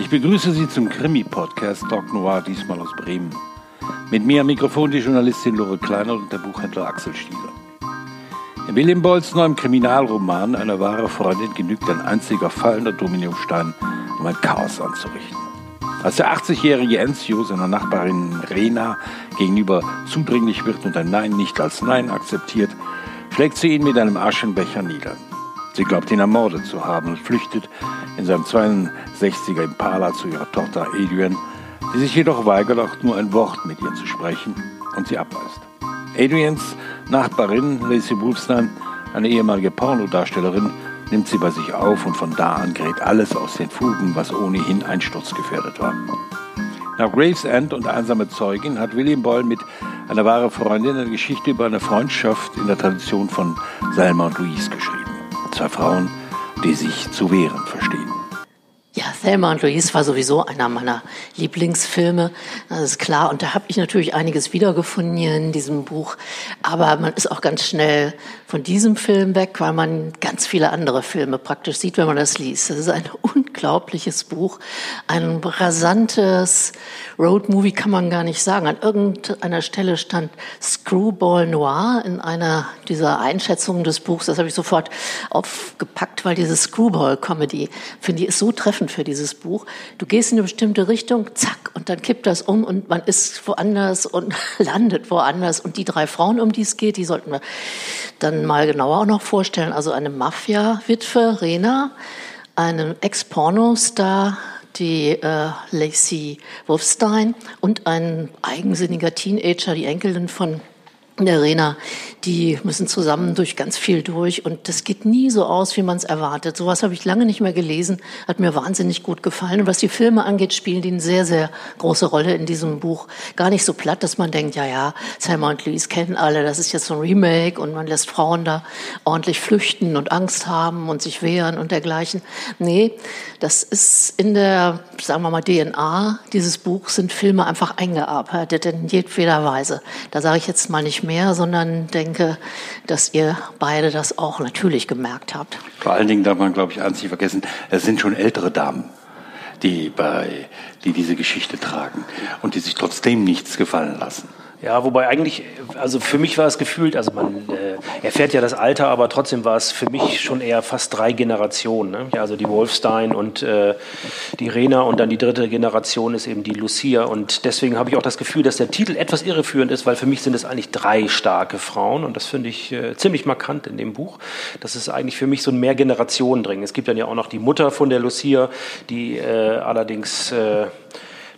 Ich begrüße Sie zum Krimi-Podcast Doc Noir, diesmal aus Bremen. Mit mir am Mikrofon die Journalistin Lore Kleiner und der Buchhändler Axel Stieler. In William Bolls neuem Kriminalroman Eine wahre Freundin genügt ein einziger fallender Dominostein, um ein Chaos anzurichten. Als der 80-jährige Enzio seiner Nachbarin Rena gegenüber zudringlich wird und ein Nein nicht als Nein akzeptiert, schlägt sie ihn mit einem Aschenbecher nieder. Sie glaubt ihn ermordet zu haben und flüchtet in seinem 62er Impala zu ihrer Tochter Adrian, die sich jedoch weigert, auch nur ein Wort mit ihr zu sprechen und sie abweist. Adrians Nachbarin Lacey Wolfstein, eine ehemalige Pornodarstellerin, nimmt sie bei sich auf und von da an gerät alles aus den Fugen, was ohnehin einsturzgefährdet war. Nach Gravesend und Einsame Zeugin hat William Boyle mit einer wahre Freundin eine Geschichte über eine Freundschaft in der Tradition von Selma und Louise geschrieben. Zwei Frauen, die sich zu wehren verstehen. Thelma und Louise war sowieso einer meiner Lieblingsfilme, das ist klar. Und da habe ich natürlich einiges wiedergefunden hier in diesem Buch. Aber man ist auch ganz schnell von diesem Film weg, weil man ganz viele andere Filme praktisch sieht, wenn man das liest. Das ist ein unglaubliches Buch, ein rasantes Roadmovie kann man gar nicht sagen. An irgendeiner Stelle stand Screwball Noir in einer dieser Einschätzungen des Buchs. Das habe ich sofort aufgepackt, weil diese Screwball-Comedy, finde ich, ist so treffend für dieses Buch. Du gehst in eine bestimmte Richtung, zack, und dann kippt das um und man ist woanders und landet woanders. Und die drei Frauen, um die es geht, die sollten wir dann mal genauer auch noch vorstellen. Also eine Mafia-Witwe, Rena, einen Ex-Pornostar, die äh, Lacey Wolfstein und ein eigensinniger Teenager, die Enkelin von der Rena, die müssen zusammen durch ganz viel durch und das geht nie so aus, wie man es erwartet. Sowas habe ich lange nicht mehr gelesen, hat mir wahnsinnig gut gefallen. Und was die Filme angeht, spielen die eine sehr, sehr große Rolle in diesem Buch. Gar nicht so platt, dass man denkt, ja, ja, Selma und Louise kennen alle, das ist jetzt so ein Remake und man lässt Frauen da ordentlich flüchten und Angst haben und sich wehren und dergleichen. Nee, das ist in der, sagen wir mal, DNA dieses Buchs sind Filme einfach eingearbeitet in jedweder Weise. Da sage ich jetzt mal nicht mehr, sondern denke, dass ihr beide das auch natürlich gemerkt habt. Vor allen Dingen darf man, glaube ich, eins nicht vergessen, es sind schon ältere Damen, die, bei, die diese Geschichte tragen und die sich trotzdem nichts gefallen lassen. Ja, wobei eigentlich, also für mich war es gefühlt, also man äh, erfährt ja das Alter, aber trotzdem war es für mich schon eher fast drei Generationen. Ne? Ja, also die Wolfstein und äh, die Rena und dann die dritte Generation ist eben die Lucia. Und deswegen habe ich auch das Gefühl, dass der Titel etwas irreführend ist, weil für mich sind es eigentlich drei starke Frauen und das finde ich äh, ziemlich markant in dem Buch. Das ist eigentlich für mich so ein Mehrgenerationen-Dring. Es gibt dann ja auch noch die Mutter von der Lucia, die äh, allerdings äh,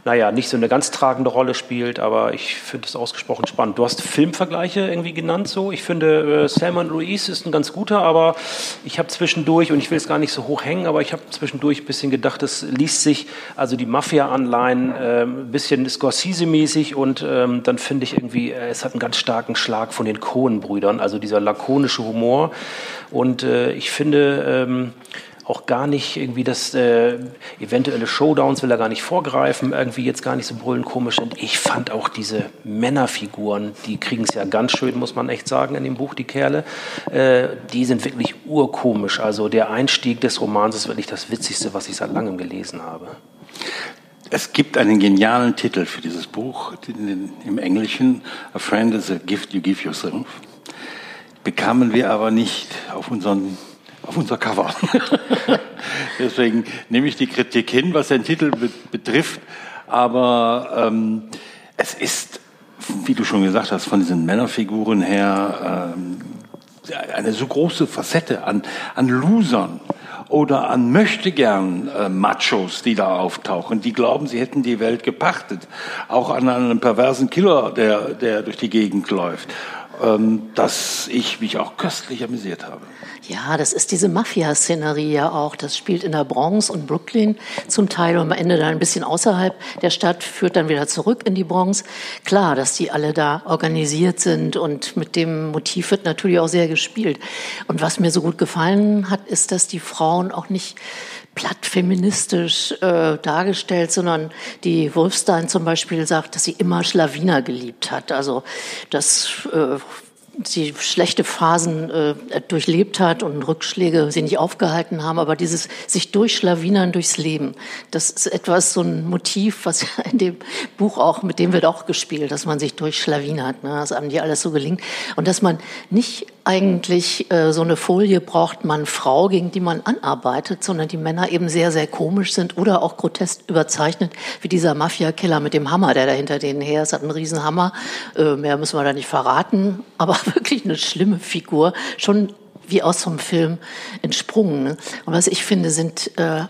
naja, nicht so eine ganz tragende Rolle spielt, aber ich finde es ausgesprochen spannend. Du hast Filmvergleiche irgendwie genannt so. Ich finde, äh, Salman Louise ist ein ganz guter, aber ich habe zwischendurch, und ich will es gar nicht so hoch hängen, aber ich habe zwischendurch ein bisschen gedacht, es liest sich, also die Mafia-Anleihen, äh, bisschen Scorsese-mäßig und ähm, dann finde ich irgendwie, äh, es hat einen ganz starken Schlag von den Cohen-Brüdern, also dieser lakonische Humor. Und äh, ich finde, ähm, auch gar nicht irgendwie das äh, eventuelle Showdowns will er gar nicht vorgreifen, irgendwie jetzt gar nicht so brüllend komisch sind. Ich fand auch diese Männerfiguren, die kriegen es ja ganz schön, muss man echt sagen, in dem Buch, die Kerle, äh, die sind wirklich urkomisch. Also der Einstieg des Romans ist wirklich das Witzigste, was ich seit langem gelesen habe. Es gibt einen genialen Titel für dieses Buch im Englischen, A Friend is a Gift You Give Yourself. Bekamen wir aber nicht auf unseren auf unser Cover. Deswegen nehme ich die Kritik hin, was den Titel betrifft. Aber ähm, es ist, wie du schon gesagt hast, von diesen Männerfiguren her ähm, eine so große Facette an, an Losern oder an möchtegern äh, Machos, die da auftauchen, die glauben, sie hätten die Welt gepachtet. Auch an einen perversen Killer, der, der durch die Gegend läuft ähm, dass ich mich auch köstlich amüsiert habe. Ja, das ist diese Mafia-Szenerie ja auch. Das spielt in der Bronx und Brooklyn zum Teil und am Ende dann ein bisschen außerhalb der Stadt, führt dann wieder zurück in die Bronx. Klar, dass die alle da organisiert sind und mit dem Motiv wird natürlich auch sehr gespielt. Und was mir so gut gefallen hat, ist, dass die Frauen auch nicht platt feministisch äh, dargestellt, sondern die Wolfstein zum Beispiel sagt, dass sie immer Schlawiner geliebt hat. Also das äh, die schlechte Phasen äh, durchlebt hat und Rückschläge sie nicht aufgehalten haben, aber dieses sich durchschlawinern durchs Leben, das ist etwas, so ein Motiv, was in dem Buch auch, mit dem wird auch gespielt, dass man sich durchschlawinert, ne, dass einem die alles so gelingt und dass man nicht eigentlich äh, so eine Folie braucht man Frau, gegen die man anarbeitet, sondern die Männer eben sehr, sehr komisch sind oder auch grotesk überzeichnet, wie dieser Mafia-Killer mit dem Hammer, der da hinter denen her ist, hat einen Riesenhammer, äh, mehr müssen wir da nicht verraten, aber wirklich eine schlimme Figur, schon wie aus so einem Film entsprungen. Ne? Und was ich finde, sind äh,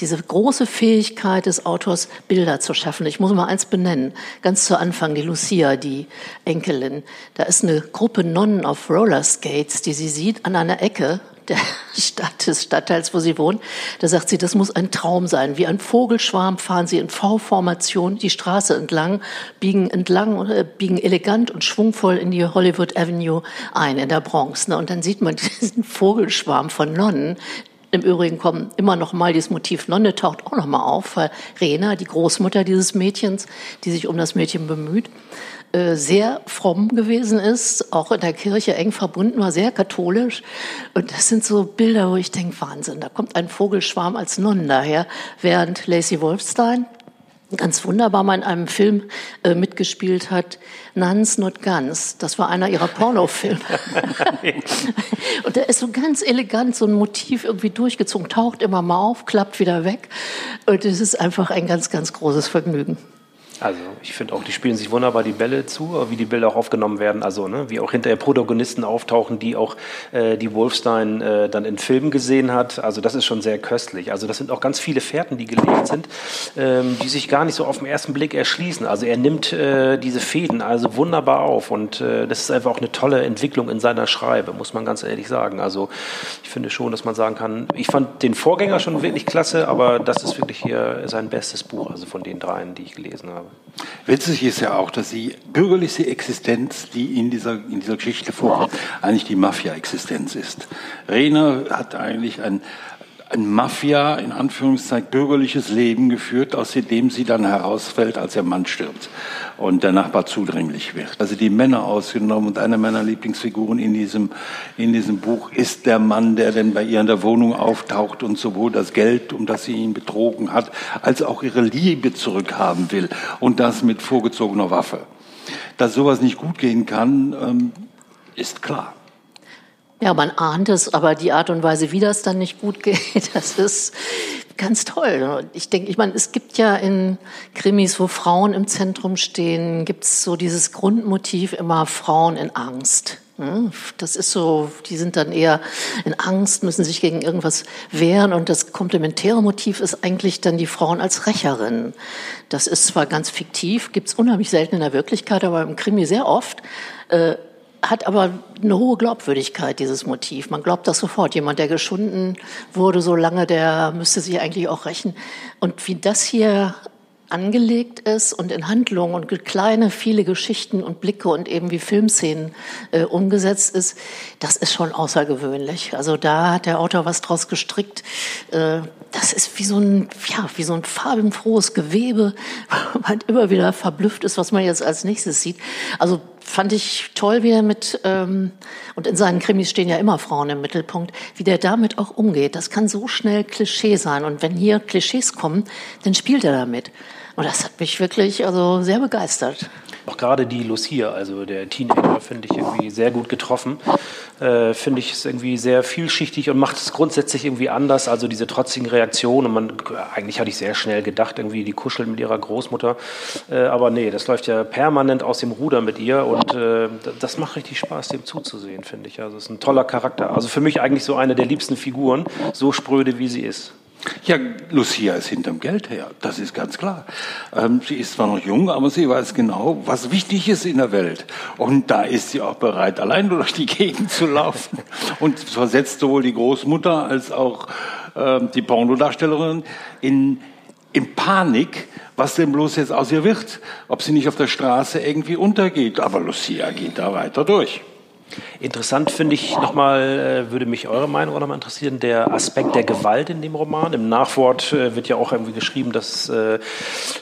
diese große Fähigkeit des Autors, Bilder zu schaffen. Ich muss mal eins benennen. Ganz zu Anfang, die Lucia, die Enkelin. Da ist eine Gruppe Nonnen auf Rollerskates, die sie sieht an einer Ecke der Stadt, des Stadtteils, wo sie wohnt. Da sagt sie, das muss ein Traum sein. Wie ein Vogelschwarm fahren sie in V-Formation die Straße entlang, biegen entlang, äh, biegen elegant und schwungvoll in die Hollywood Avenue ein, in der Bronx. Ne? Und dann sieht man diesen Vogelschwarm von Nonnen, im Übrigen kommt immer noch mal dieses Motiv Nonne taucht auch noch mal auf, weil Rena, die Großmutter dieses Mädchens, die sich um das Mädchen bemüht, sehr fromm gewesen ist, auch in der Kirche eng verbunden war, sehr katholisch. Und das sind so Bilder, wo ich denke, Wahnsinn, da kommt ein Vogelschwarm als Nonnen daher, während Lacey Wolfstein ganz wunderbar mal in einem Film äh, mitgespielt hat, Nuns Not Guns. Das war einer ihrer Pornofilme. und der ist so ganz elegant, so ein Motiv irgendwie durchgezogen, taucht immer mal auf, klappt wieder weg. Und es ist einfach ein ganz, ganz großes Vergnügen. Also ich finde auch, die spielen sich wunderbar die Bälle zu, wie die Bilder auch aufgenommen werden, also ne, wie auch hinterher Protagonisten auftauchen, die auch äh, die Wolfstein äh, dann in Filmen gesehen hat. Also das ist schon sehr köstlich. Also das sind auch ganz viele Fährten, die gelegt sind, ähm, die sich gar nicht so auf den ersten Blick erschließen. Also er nimmt äh, diese Fäden also wunderbar auf und äh, das ist einfach auch eine tolle Entwicklung in seiner Schreibe, muss man ganz ehrlich sagen. Also ich finde schon, dass man sagen kann, ich fand den Vorgänger schon wirklich klasse, aber das ist wirklich hier sein bestes Buch, also von den dreien, die ich gelesen habe. Witzig ist ja auch, dass die bürgerliche Existenz, die in dieser, in dieser Geschichte vorkommt, eigentlich die Mafia-Existenz ist. Rehner hat eigentlich ein, ein Mafia, in Anführungszeichen, bürgerliches Leben geführt, aus dem sie dann herausfällt, als ihr Mann stirbt und der Nachbar zudringlich wird. Also die Männer ausgenommen und eine meiner Lieblingsfiguren in diesem, in diesem Buch ist der Mann, der denn bei ihr in der Wohnung auftaucht und sowohl das Geld, um das sie ihn betrogen hat, als auch ihre Liebe zurückhaben will und das mit vorgezogener Waffe. Dass sowas nicht gut gehen kann, ähm, ist klar. Ja, man ahnt es, aber die Art und Weise, wie das dann nicht gut geht, das ist ganz toll. Ich denke, ich meine, es gibt ja in Krimis, wo Frauen im Zentrum stehen, gibt es so dieses Grundmotiv immer Frauen in Angst. Hm? Das ist so, die sind dann eher in Angst, müssen sich gegen irgendwas wehren und das komplementäre Motiv ist eigentlich dann die Frauen als Rächerinnen. Das ist zwar ganz fiktiv, gibt es unheimlich selten in der Wirklichkeit, aber im Krimi sehr oft. Äh, hat aber eine hohe Glaubwürdigkeit, dieses Motiv. Man glaubt das sofort. Jemand, der geschunden wurde so lange, der müsste sich eigentlich auch rächen. Und wie das hier angelegt ist und in Handlungen und kleine, viele Geschichten und Blicke und eben wie Filmszenen äh, umgesetzt ist, das ist schon außergewöhnlich. Also da hat der Autor was draus gestrickt. Äh, das ist wie so ein, ja, wie so ein farbenfrohes Gewebe, wo man immer wieder verblüfft ist, was man jetzt als nächstes sieht. Also fand ich toll, wie er mit, ähm, und in seinen Krimis stehen ja immer Frauen im Mittelpunkt, wie der damit auch umgeht. Das kann so schnell Klischee sein. Und wenn hier Klischees kommen, dann spielt er damit. Und das hat mich wirklich also sehr begeistert. Auch gerade die Lucia, also der Teenager, finde ich irgendwie sehr gut getroffen. Äh, finde ich es irgendwie sehr vielschichtig und macht es grundsätzlich irgendwie anders. Also diese trotzigen Reaktionen. Und man, eigentlich hatte ich sehr schnell gedacht, irgendwie die kuscheln mit ihrer Großmutter. Äh, aber nee, das läuft ja permanent aus dem Ruder mit ihr. Und äh, das macht richtig Spaß, dem zuzusehen, finde ich. Also es ist ein toller Charakter. Also für mich eigentlich so eine der liebsten Figuren, so spröde wie sie ist. Ja, Lucia ist hinterm Geld her, das ist ganz klar. Ähm, sie ist zwar noch jung, aber sie weiß genau, was wichtig ist in der Welt. Und da ist sie auch bereit, allein durch die Gegend zu laufen. Und versetzt sowohl die Großmutter als auch ähm, die Pornodarstellerin in, in Panik, was denn bloß jetzt aus ihr wird. Ob sie nicht auf der Straße irgendwie untergeht. Aber Lucia geht da weiter durch. Interessant finde ich nochmal, äh, würde mich eure Meinung auch nochmal interessieren, der Aspekt der Gewalt in dem Roman. Im Nachwort äh, wird ja auch irgendwie geschrieben, dass, äh,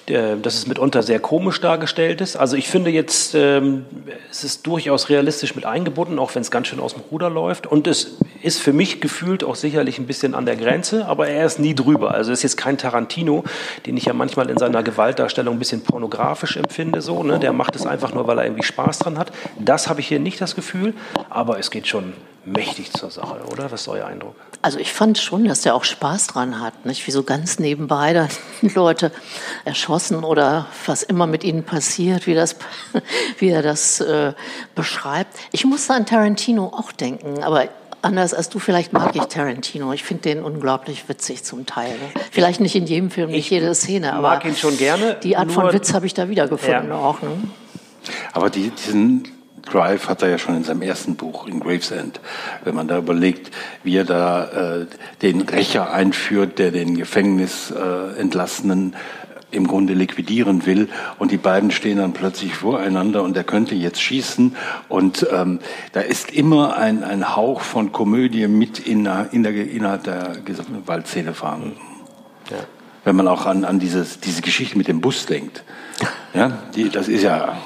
dass es mitunter sehr komisch dargestellt ist. Also ich finde jetzt, ähm, es ist durchaus realistisch mit eingebunden, auch wenn es ganz schön aus dem Ruder läuft. Und es ist für mich gefühlt auch sicherlich ein bisschen an der Grenze, aber er ist nie drüber. Also ist jetzt kein Tarantino, den ich ja manchmal in seiner Gewaltdarstellung ein bisschen pornografisch empfinde. So, ne? Der macht es einfach nur, weil er irgendwie Spaß dran hat. Das habe ich hier nicht das Gefühl aber es geht schon mächtig zur Sache, oder? Was ist euer Eindruck? Also ich fand schon, dass der auch Spaß dran hat, nicht? Wie so ganz nebenbei da Leute erschossen oder was immer mit ihnen passiert, wie das, wie er das äh, beschreibt. Ich musste an Tarantino auch denken, aber anders als du, vielleicht mag ich Tarantino. Ich finde den unglaublich witzig zum Teil. Vielleicht nicht in jedem Film, nicht jede Szene, aber mag ihn schon gerne. Die Art von Witz habe ich da wiedergefunden ja. auch. Ne? Aber die, diesen Drive hat er ja schon in seinem ersten Buch, in Gravesend, wenn man da überlegt, wie er da äh, den Rächer einführt, der den Gefängnisentlassenen äh, im Grunde liquidieren will und die beiden stehen dann plötzlich voreinander und er könnte jetzt schießen und ähm, da ist immer ein, ein Hauch von Komödie mit in, in der, innerhalb der Gewaltszene fahren. Ja. Wenn man auch an, an dieses, diese Geschichte mit dem Bus denkt. Ja, die, das ist ja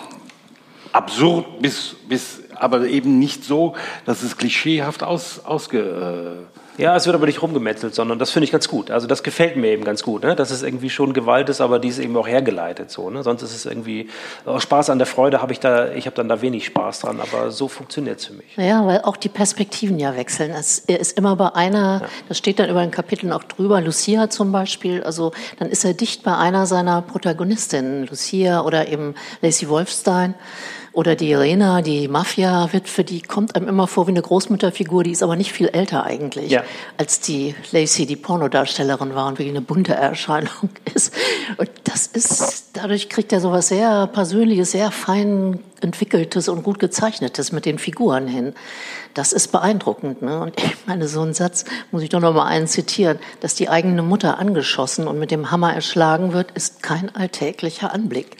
absurd bis, bis, aber eben nicht so, dass es klischeehaft aus, ausge, äh, ja, es wird aber nicht rumgemetzelt, sondern das finde ich ganz gut. Also das gefällt mir eben ganz gut, ne? dass es irgendwie schon Gewalt ist, aber die ist eben auch hergeleitet so. Ne? Sonst ist es irgendwie oh, Spaß an der Freude habe ich da, ich habe dann da wenig Spaß dran, aber so funktioniert es für mich. Ja, weil auch die Perspektiven ja wechseln. Es, er ist immer bei einer, ja. das steht dann über den Kapiteln auch drüber, Lucia zum Beispiel, also dann ist er dicht bei einer seiner Protagonistinnen, Lucia oder eben Lacey Wolfstein. Oder die Irena, die Mafia-Witwe, die kommt einem immer vor wie eine Großmütterfigur, die ist aber nicht viel älter eigentlich, ja. als die Lacey, die Pornodarstellerin war und wirklich eine bunte Erscheinung ist. Und das ist, dadurch kriegt er sowas sehr Persönliches, sehr fein entwickeltes und gut gezeichnetes mit den Figuren hin. Das ist beeindruckend. Ne? Und ich meine, so einen Satz muss ich doch noch mal einen zitieren, dass die eigene Mutter angeschossen und mit dem Hammer erschlagen wird, ist kein alltäglicher Anblick.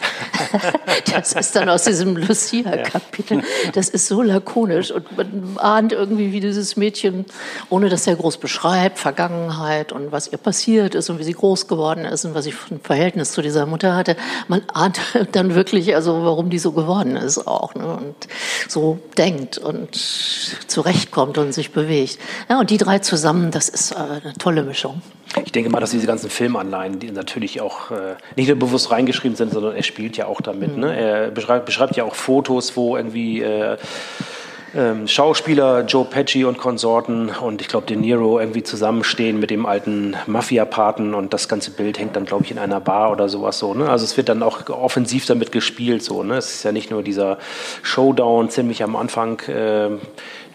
das ist dann aus diesem Lucia-Kapitel. Das ist so lakonisch und man ahnt irgendwie, wie dieses Mädchen, ohne dass er groß beschreibt, Vergangenheit und was ihr passiert ist und wie sie groß geworden ist und was sie für ein Verhältnis zu dieser Mutter hatte. Man ahnt dann wirklich, also warum die so geworden ist auch ne? und so denkt und zurechtkommt und sich bewegt. Ja, und die drei zusammen, das ist äh, eine tolle Mischung. Ich denke mal, dass diese ganzen Filmanleihen, die natürlich auch äh, nicht nur bewusst reingeschrieben sind, sondern er spielt ja auch damit. Mhm. Ne? Er beschreibt, beschreibt, ja auch Fotos, wo irgendwie äh, ähm, Schauspieler Joe Pesci und Konsorten und ich glaube De Niro irgendwie zusammenstehen mit dem alten Mafia-Paten und das ganze Bild hängt dann glaube ich in einer Bar oder sowas so. Ne? Also es wird dann auch offensiv damit gespielt so. Ne? Es ist ja nicht nur dieser Showdown ziemlich am Anfang. Äh,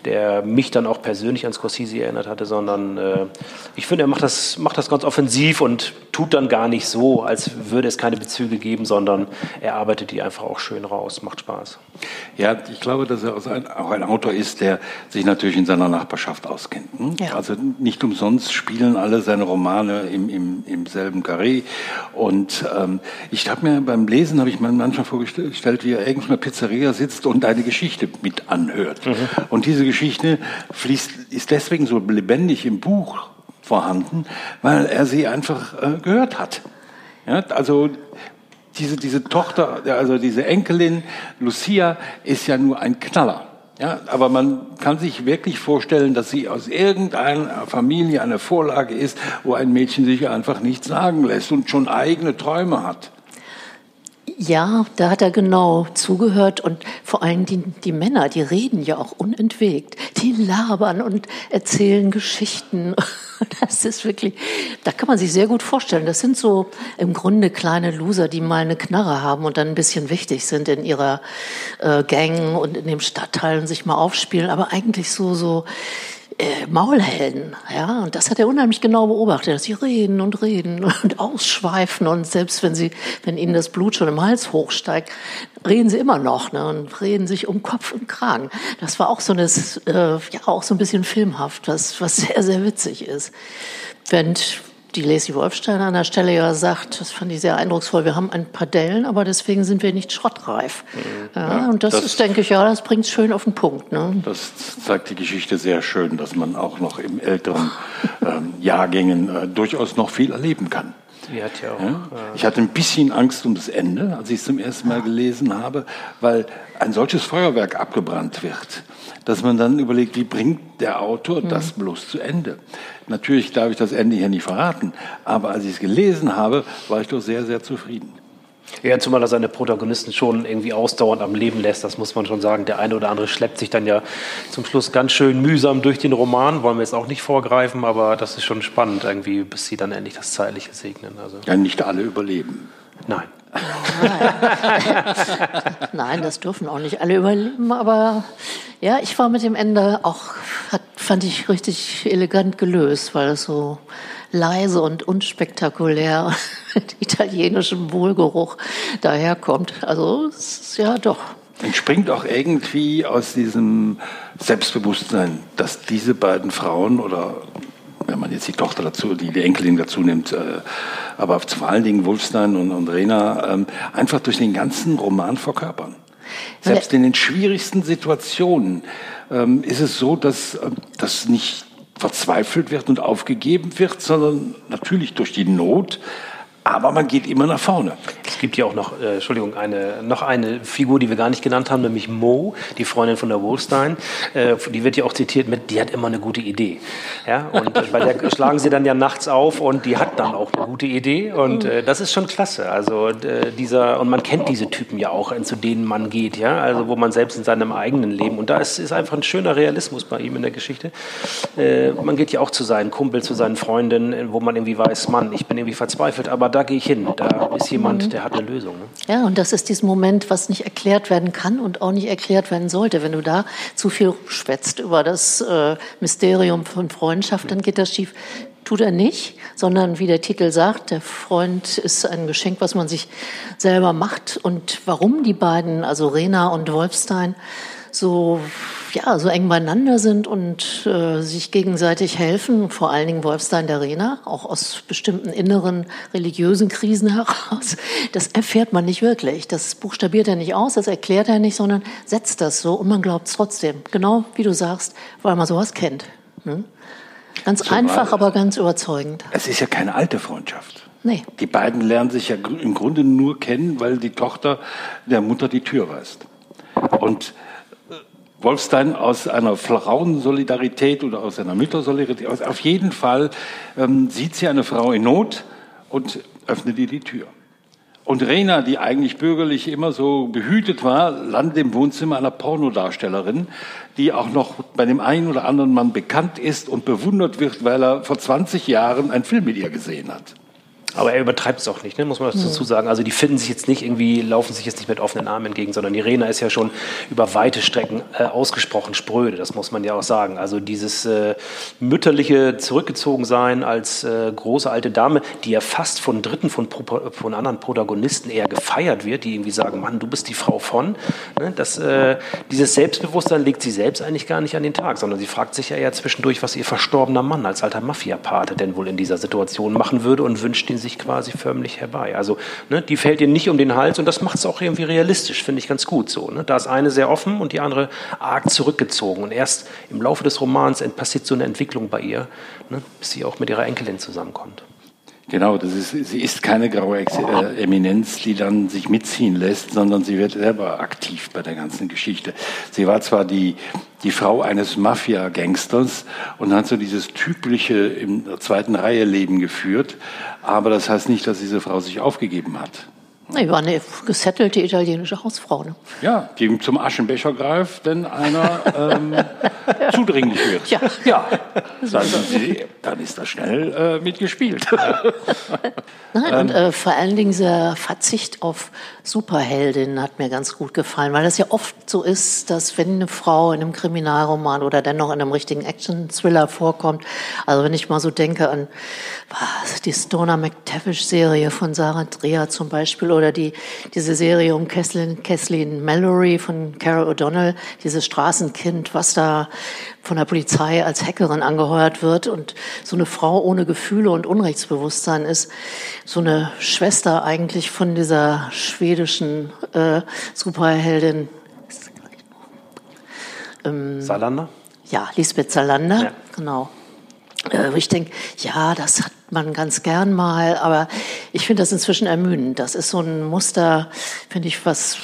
der mich dann auch persönlich an Scorsese erinnert hatte, sondern äh, ich finde, er macht das, macht das ganz offensiv und tut dann gar nicht so, als würde es keine Bezüge geben, sondern er arbeitet die einfach auch schön raus, macht Spaß. Ja, ich glaube, dass er auch ein Autor ist, der sich natürlich in seiner Nachbarschaft auskennt. Hm? Ja. Also nicht umsonst spielen alle seine Romane im, im, im selben Carré. Und ähm, ich habe mir beim Lesen, habe ich mir manchmal vorgestellt, wie er irgendwo in einer Pizzeria sitzt und eine Geschichte mit anhört. Mhm. Und diese Geschichte fließt, ist deswegen so lebendig im Buch vorhanden, weil er sie einfach äh, gehört hat. Ja, also diese, diese Tochter, also diese Enkelin Lucia ist ja nur ein Knaller. Ja, aber man kann sich wirklich vorstellen, dass sie aus irgendeiner Familie eine Vorlage ist, wo ein Mädchen sich einfach nichts sagen lässt und schon eigene Träume hat. Ja, da hat er genau zugehört und vor allem die, die Männer, die reden ja auch unentwegt. Die labern und erzählen Geschichten. Das ist wirklich, da kann man sich sehr gut vorstellen. Das sind so im Grunde kleine Loser, die mal eine Knarre haben und dann ein bisschen wichtig sind in ihrer äh, Gang und in dem Stadtteil und sich mal aufspielen, aber eigentlich so, so, äh, Maulhelden, ja, und das hat er unheimlich genau beobachtet, dass sie reden und reden und ausschweifen und selbst wenn sie, wenn ihnen das Blut schon im Hals hochsteigt, reden sie immer noch ne, und reden sich um Kopf und Kragen. Das war auch so eine, äh, ja, auch so ein bisschen filmhaft, was, was sehr, sehr witzig ist. Während die Lacey Wolfstein an der Stelle ja sagt, das fand ich sehr eindrucksvoll, wir haben ein paar Dellen, aber deswegen sind wir nicht schrottreif. Mhm. Ja, ja, und das, das, ist, denke ich, ja, das bringt es schön auf den Punkt. Ne? Das zeigt die Geschichte sehr schön, dass man auch noch im älteren ähm, Jahrgängen äh, durchaus noch viel erleben kann. Ja auch, ja? Äh, ich hatte ein bisschen Angst um das Ende, als ich es zum ersten Mal gelesen habe, weil ein solches Feuerwerk abgebrannt wird, dass man dann überlegt, wie bringt der Autor das mhm. bloß zu Ende? Natürlich darf ich das Ende hier nicht verraten, aber als ich es gelesen habe, war ich doch sehr, sehr zufrieden. Ja, zumal er seine Protagonisten schon irgendwie ausdauernd am Leben lässt, das muss man schon sagen. Der eine oder andere schleppt sich dann ja zum Schluss ganz schön mühsam durch den Roman, wollen wir jetzt auch nicht vorgreifen, aber das ist schon spannend irgendwie, bis sie dann endlich das Zeitliche segnen. Also. Ja, nicht alle überleben. Nein. Nein, das dürfen auch nicht alle überleben, aber ja, ich war mit dem Ende auch, hat, fand ich richtig elegant gelöst, weil es so leise und unspektakulär mit italienischem Wohlgeruch daherkommt. Also, ja, doch. Entspringt auch irgendwie aus diesem Selbstbewusstsein, dass diese beiden Frauen oder wenn man jetzt die Tochter dazu, die, die Enkelin dazu nimmt, äh, aber vor allen Dingen Wolfstein und, und Rena, ähm, einfach durch den ganzen Roman verkörpern. Selbst in den schwierigsten Situationen ähm, ist es so, dass äh, das nicht verzweifelt wird und aufgegeben wird, sondern natürlich durch die Not aber man geht immer nach vorne. Es gibt ja auch noch, äh, Entschuldigung, eine, noch eine Figur, die wir gar nicht genannt haben, nämlich Mo, die Freundin von der Wohlstein. Äh, die wird ja auch zitiert mit, die hat immer eine gute Idee. Ja, und bei der schlagen sie dann ja nachts auf und die hat dann auch eine gute Idee. Und äh, das ist schon klasse. Also äh, dieser, und man kennt diese Typen ja auch, zu denen man geht, ja, also wo man selbst in seinem eigenen Leben. Und da ist, ist einfach ein schöner Realismus bei ihm in der Geschichte. Äh, man geht ja auch zu seinen Kumpel, zu seinen Freundinnen, wo man irgendwie weiß, Mann, ich bin irgendwie verzweifelt, aber da gehe ich hin. Da ist jemand, der hat eine Lösung. Ne? Ja, und das ist dieses Moment, was nicht erklärt werden kann und auch nicht erklärt werden sollte. Wenn du da zu viel schwätzt über das äh, Mysterium von Freundschaft, dann geht das schief. Tut er nicht, sondern wie der Titel sagt, der Freund ist ein Geschenk, was man sich selber macht. Und warum die beiden, also Rena und Wolfstein, so ja so eng beieinander sind und äh, sich gegenseitig helfen, vor allen Dingen Wolfstein der Rena, auch aus bestimmten inneren religiösen Krisen heraus, das erfährt man nicht wirklich. Das buchstabiert er nicht aus, das erklärt er nicht, sondern setzt das so und man glaubt es trotzdem. Genau wie du sagst, weil man sowas kennt. Ne? Ganz Zumal einfach, aber ganz überzeugend. Es ist ja keine alte Freundschaft. Nee. Die beiden lernen sich ja im Grunde nur kennen, weil die Tochter der Mutter die Tür weist. Und Wolfstein aus einer Frauensolidarität oder aus einer Müttersolidarität, auf jeden Fall ähm, sieht sie eine Frau in Not und öffnet ihr die Tür. Und Rena, die eigentlich bürgerlich immer so behütet war, landet im Wohnzimmer einer Pornodarstellerin, die auch noch bei dem einen oder anderen Mann bekannt ist und bewundert wird, weil er vor 20 Jahren einen Film mit ihr gesehen hat. Aber er übertreibt es auch nicht, ne? muss man dazu sagen. Also die finden sich jetzt nicht irgendwie, laufen sich jetzt nicht mit offenen Armen entgegen, sondern die Rena ist ja schon über weite Strecken äh, ausgesprochen spröde, das muss man ja auch sagen. Also dieses äh, mütterliche Zurückgezogensein als äh, große alte Dame, die ja fast von Dritten, von, von anderen Protagonisten eher gefeiert wird, die irgendwie sagen, Mann, du bist die Frau von. Ne? Das, äh, dieses Selbstbewusstsein legt sie selbst eigentlich gar nicht an den Tag, sondern sie fragt sich ja eher zwischendurch, was ihr verstorbener Mann als alter Mafia-Pate denn wohl in dieser Situation machen würde und wünscht ihn sich quasi förmlich herbei. Also ne, die fällt ihr nicht um den Hals und das macht es auch irgendwie realistisch, finde ich ganz gut so. Ne? Da ist eine sehr offen und die andere arg zurückgezogen. Und erst im Laufe des Romans passiert so eine Entwicklung bei ihr, ne, bis sie auch mit ihrer Enkelin zusammenkommt. Genau, das ist, sie ist keine graue Ex äh, Eminenz, die dann sich mitziehen lässt, sondern sie wird selber aktiv bei der ganzen Geschichte. Sie war zwar die, die Frau eines Mafia-Gangsters und hat so dieses typische in der zweiten Reihe Leben geführt, aber das heißt nicht, dass diese Frau sich aufgegeben hat. Sie war eine gesettelte italienische Hausfrau. Ne? Ja, die zum Aschenbecher greift, wenn einer ähm, ja. zudringlich wird. Ja, ja. Dann, sie, dann ist das schnell äh, mitgespielt. Nein, und ähm. äh, vor allen Dingen dieser Verzicht auf Superheldinnen hat mir ganz gut gefallen, weil das ja oft so ist, dass wenn eine Frau in einem Kriminalroman oder dennoch in einem richtigen Action-Thriller vorkommt, also wenn ich mal so denke an was, die Stoner McTavish-Serie von Sarah Dreher zum Beispiel oder die, diese Serie um Kathleen, Kathleen Mallory von Carol O'Donnell, dieses Straßenkind, was da von der Polizei als Hackerin angeheuert wird und so eine Frau ohne Gefühle und Unrechtsbewusstsein ist. So eine Schwester eigentlich von dieser schwedischen äh, Superheldin. Ähm, Salander? Ja, Lisbeth Salander, ja. genau. Äh, ich denke, ja, das hat man ganz gern mal, aber ich finde das inzwischen ermüdend. Das ist so ein Muster, finde ich, was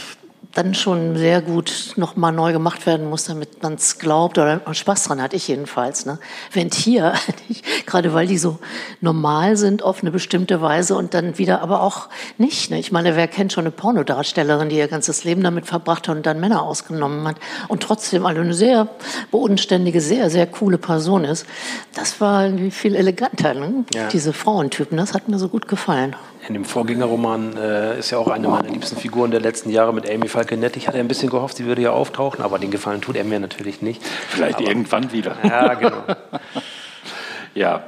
dann schon sehr gut nochmal neu gemacht werden muss, damit man es glaubt oder Spaß dran hat, ich jedenfalls. Ne? Ventir, gerade weil die so normal sind auf eine bestimmte Weise und dann wieder aber auch nicht. Ne? Ich meine, wer kennt schon eine Pornodarstellerin, die ihr ganzes Leben damit verbracht hat und dann Männer ausgenommen hat und trotzdem alle eine sehr bodenständige, sehr, sehr coole Person ist. Das war irgendwie viel eleganter, ne? Ja. diese Frauentypen. Das hat mir so gut gefallen. In dem Vorgängerroman äh, ist ja auch eine meiner liebsten Figuren der letzten Jahre mit Amy Falconetti. Ich hatte ein bisschen gehofft, sie würde ja auftauchen, aber den Gefallen tut er mir natürlich nicht. Vielleicht aber, irgendwann wieder. Ja, genau. ja.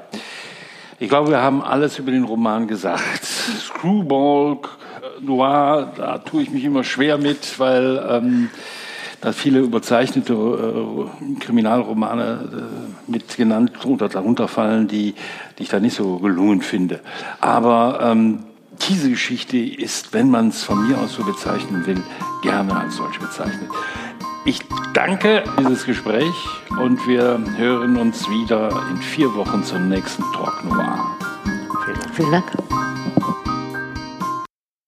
Ich glaube, wir haben alles über den Roman gesagt. Screwball Noir, da tue ich mich immer schwer mit, weil ähm, da viele überzeichnete äh, Kriminalromane äh, mit genannt oder darunter fallen, die, die ich da nicht so gelungen finde. Aber ähm, diese Geschichte ist, wenn man es von mir aus so bezeichnen will, gerne als solch bezeichnet. Ich danke für dieses Gespräch und wir hören uns wieder in vier Wochen zum nächsten Talk Noir. Vielen Dank. Vielen Dank.